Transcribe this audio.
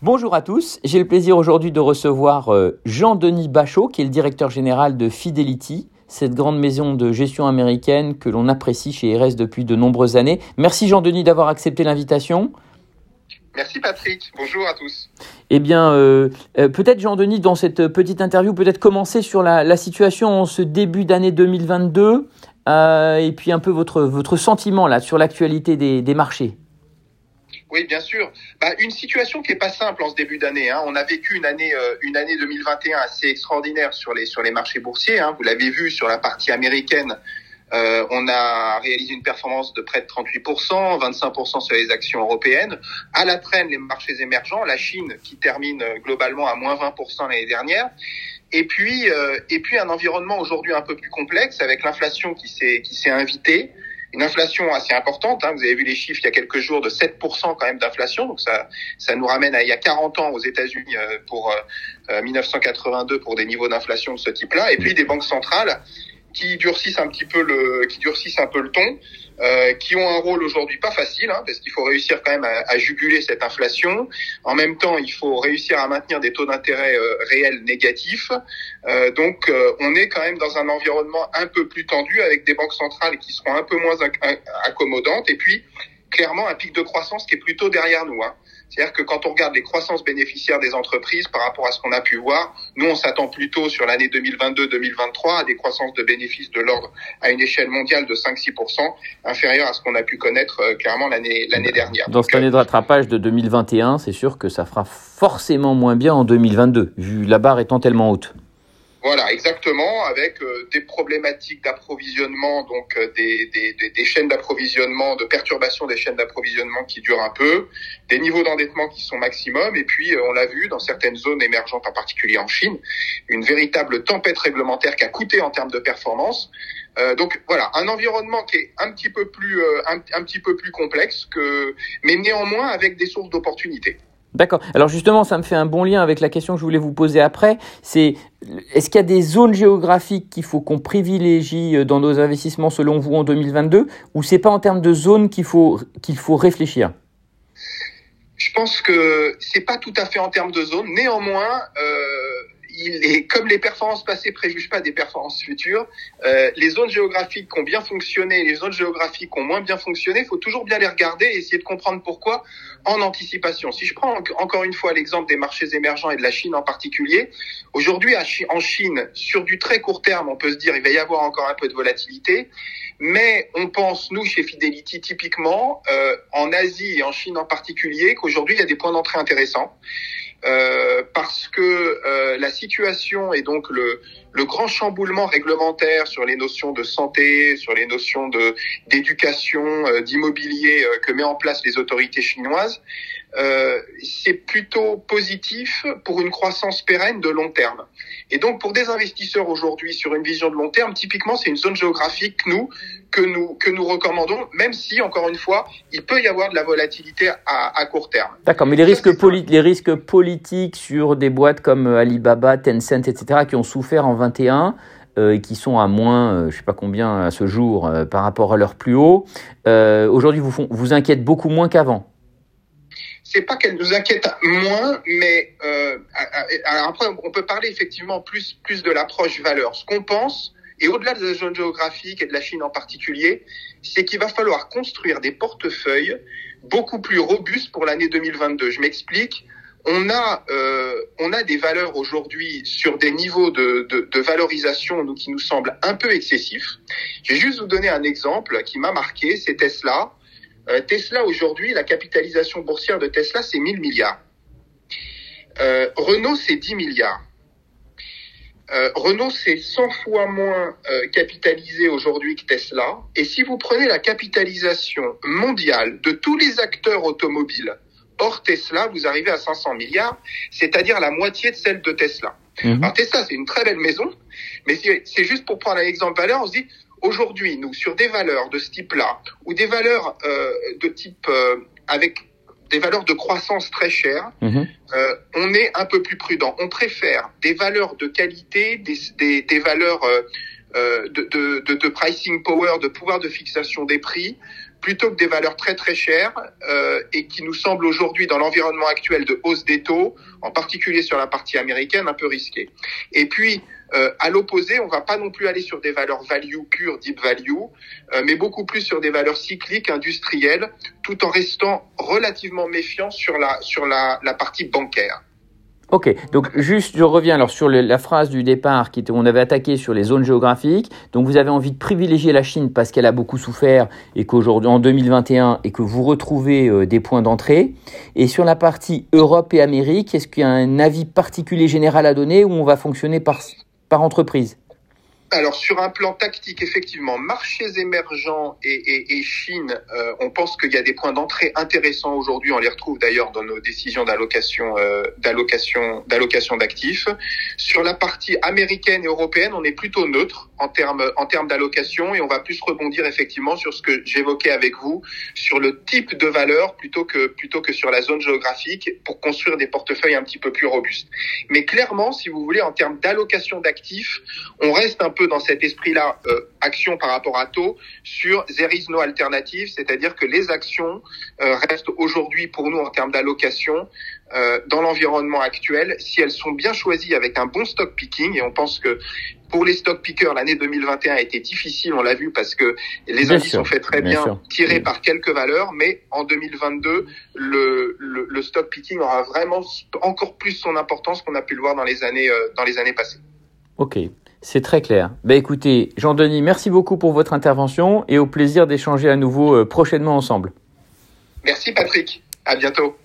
Bonjour à tous, j'ai le plaisir aujourd'hui de recevoir euh, Jean-Denis Bachot, qui est le directeur général de Fidelity, cette grande maison de gestion américaine que l'on apprécie chez RS depuis de nombreuses années. Merci Jean-Denis d'avoir accepté l'invitation. Merci Patrick, bonjour à tous. Eh bien, euh, euh, peut-être Jean-Denis, dans cette petite interview, peut-être commencer sur la, situation en ce début d'année 2022 et puis un peu votre, votre sentiment là sur l'actualité des marchés. Oui, bien sûr. Bah, une situation qui est pas simple en ce début d'année. Hein. On a vécu une année, euh, une année 2021 assez extraordinaire sur les sur les marchés boursiers. Hein. Vous l'avez vu sur la partie américaine. Euh, on a réalisé une performance de près de 38%, 25% sur les actions européennes. À la traîne, les marchés émergents, la Chine qui termine euh, globalement à moins 20% l'année dernière. Et puis, euh, et puis un environnement aujourd'hui un peu plus complexe avec l'inflation qui s'est qui s'est invitée, une inflation assez importante. Hein. Vous avez vu les chiffres il y a quelques jours de 7% quand même d'inflation. Donc ça, ça nous ramène à il y a 40 ans aux États-Unis euh, pour 1982 euh, pour des niveaux d'inflation de ce type-là. Et puis des banques centrales qui durcissent un petit peu le, qui durcissent un peu le ton. Euh, qui ont un rôle aujourd'hui pas facile, hein, parce qu'il faut réussir quand même à, juguler cette inflation. En même temps, il faut réussir à maintenir des taux d'intérêt euh, réels négatifs. Euh, donc, euh, on est quand même dans un environnement un peu plus tendu, avec des banques centrales qui seront un peu moins accommodantes, et puis clairement un pic de croissance qui est plutôt derrière nous. Hein. C'est-à-dire que quand on regarde les croissances bénéficiaires des entreprises par rapport à ce qu'on a pu voir, nous on s'attend plutôt sur l'année 2022-2023 à des croissances de bénéfices de l'ordre à une échelle mondiale de 5-6%, inférieure à ce qu'on a pu connaître euh, clairement l'année l'année dernière. Dans cette année de rattrapage de 2021, c'est sûr que ça fera forcément moins bien en 2022, vu la barre étant tellement haute. Voilà, exactement, avec euh, des problématiques d'approvisionnement, donc euh, des, des, des, chaînes d'approvisionnement, de perturbation des chaînes d'approvisionnement qui durent un peu, des niveaux d'endettement qui sont maximum, et puis euh, on l'a vu dans certaines zones émergentes, en particulier en Chine, une véritable tempête réglementaire qui a coûté en termes de performance. donc voilà, un environnement qui est un petit peu plus un, un petit peu plus complexe que, mais néanmoins avec des sources d'opportunités. D'accord. Alors justement, ça me fait un bon lien avec la question que je voulais vous poser après. C'est est-ce qu'il y a des zones géographiques qu'il faut qu'on privilégie euh, dans nos investissements selon vous en 2022 ou c'est pas en termes de zones qu'il faut qu'il faut réfléchir? Je pense que c'est pas tout à fait en termes de zones. Néanmoins, euh, il est, comme les performances passées préjugent pas des performances futures, euh, les zones géographiques qui ont bien fonctionné, les zones géographiques qui ont moins bien fonctionné, il faut toujours bien les regarder et essayer de comprendre pourquoi en anticipation. Si je prends encore une fois l'exemple des marchés émergents et de la Chine en particulier, aujourd'hui en Chine, sur du très court terme, on peut se dire il va y avoir encore un peu de volatilité, mais on pense, nous, chez Fidelity, typiquement, euh, en Asie et en Chine en particulier, qu'aujourd'hui, il y a des points d'entrée intéressants. Euh, parce que euh, la situation et donc le, grand chamboulement réglementaire sur les notions de santé, sur les notions d'éducation, euh, d'immobilier que met en place les autorités chinoises, euh, c'est plutôt positif pour une croissance pérenne de long terme. Et donc pour des investisseurs aujourd'hui sur une vision de long terme, typiquement c'est une zone géographique nous que nous que nous recommandons, même si encore une fois il peut y avoir de la volatilité à, court terme. D'accord, mais les risques politiques sur des boîtes comme Alibaba, Tencent, etc. qui ont souffert en 21 euh, et qui sont à moins, euh, je sais pas combien à ce jour par rapport à leur plus haut, aujourd'hui vous, vous inquiètent beaucoup moins qu'avant c'est pas qu'elle nous inquiète moins, mais euh, après on peut parler effectivement plus plus de l'approche valeur. Ce qu'on pense, et au-delà de la zone géographique et de la Chine en particulier, c'est qu'il va falloir construire des portefeuilles beaucoup plus robustes pour l'année 2022. Je m'explique. On a euh, on a des valeurs aujourd'hui sur des niveaux de, de, de valorisation qui nous semblent un peu excessifs. Je vais juste vous donner un exemple qui m'a marqué, c'est Tesla. Euh, Tesla aujourd'hui, la capitalisation boursière de Tesla, c'est 1000 milliards. Euh, Renault, c'est 10 milliards. Euh, Renault, c'est 100 fois moins capitalisé aujourd'hui que Tesla. Et si vous prenez la capitalisation mondiale de tous les acteurs automobiles hors Tesla, vous arrivez à 500 milliards, c'est-à-dire la moitié de celle de Tesla. Mhm. Alors Tesla, c'est une très belle maison, mais c'est juste pour prendre un exemple valeur, on se dit, Aujourd'hui, nous, sur des valeurs de ce type-là, ou des valeurs euh, de type euh, avec des valeurs de croissance très chères, mhm. euh, on est un peu plus prudent. On préfère des valeurs de qualité, des, des, des valeurs euh, euh de, de, de, pricing power, de pouvoir de fixation des prix, plutôt que des valeurs très très chères euh, et qui nous semblent aujourd'hui dans l'environnement actuel de hausse des taux, en particulier sur la partie américaine, un peu risquées. Et puis, euh, à l'opposé, on va pas non plus aller sur des valeurs value pure, deep value, euh, mais beaucoup plus sur des valeurs cycliques, industrielles, tout en restant relativement méfiant sur la sur la partie bancaire. Ok, donc juste, je reviens alors sur la phrase du départ qui était, on avait attaqué sur les zones géographiques. Donc vous avez envie de privilégier la Chine parce qu'elle a beaucoup souffert et qu'aujourd'hui, en 2021, et que vous retrouvez euh, des points d'entrée. Et sur la partie Europe et Amérique, est-ce qu'il y a un avis particulier général à donner ou on va fonctionner par, par entreprise? Alors sur un plan tactique, effectivement, marchés émergents et, et, et Chine, euh, on pense qu'il y a des points d'entrée intéressants aujourd'hui. On les retrouve d'ailleurs dans nos décisions d'allocation, euh, d'allocation, d'allocation d'actifs. Sur la partie américaine et européenne, on est plutôt neutre en termes en termes d'allocation et on va plus rebondir effectivement sur ce que j'évoquais avec vous, sur le type de valeur plutôt que plutôt que sur la zone géographique pour construire des portefeuilles un petit peu plus robustes. Mais clairement, si vous voulez, en termes d'allocation d'actifs, on reste un peu dans cet esprit-là, euh, action par rapport à taux, sur there is no alternative, c'est-à-dire que les actions euh, restent aujourd'hui pour nous en termes d'allocation euh, dans l'environnement actuel, si elles sont bien choisies avec un bon stock picking, et on pense que pour les stock pickers, l'année 2021 a été difficile, on l'a vu, parce que les indices ont fait très bien, tirés par quelques valeurs, mais en 2022, le, le, le, stock picking aura vraiment encore plus son importance qu'on a pu le voir dans les années, dans les années passées. Ok. C'est très clair. Ben écoutez, Jean-Denis, merci beaucoup pour votre intervention et au plaisir d'échanger à nouveau euh, prochainement ensemble. Merci Patrick. À bientôt.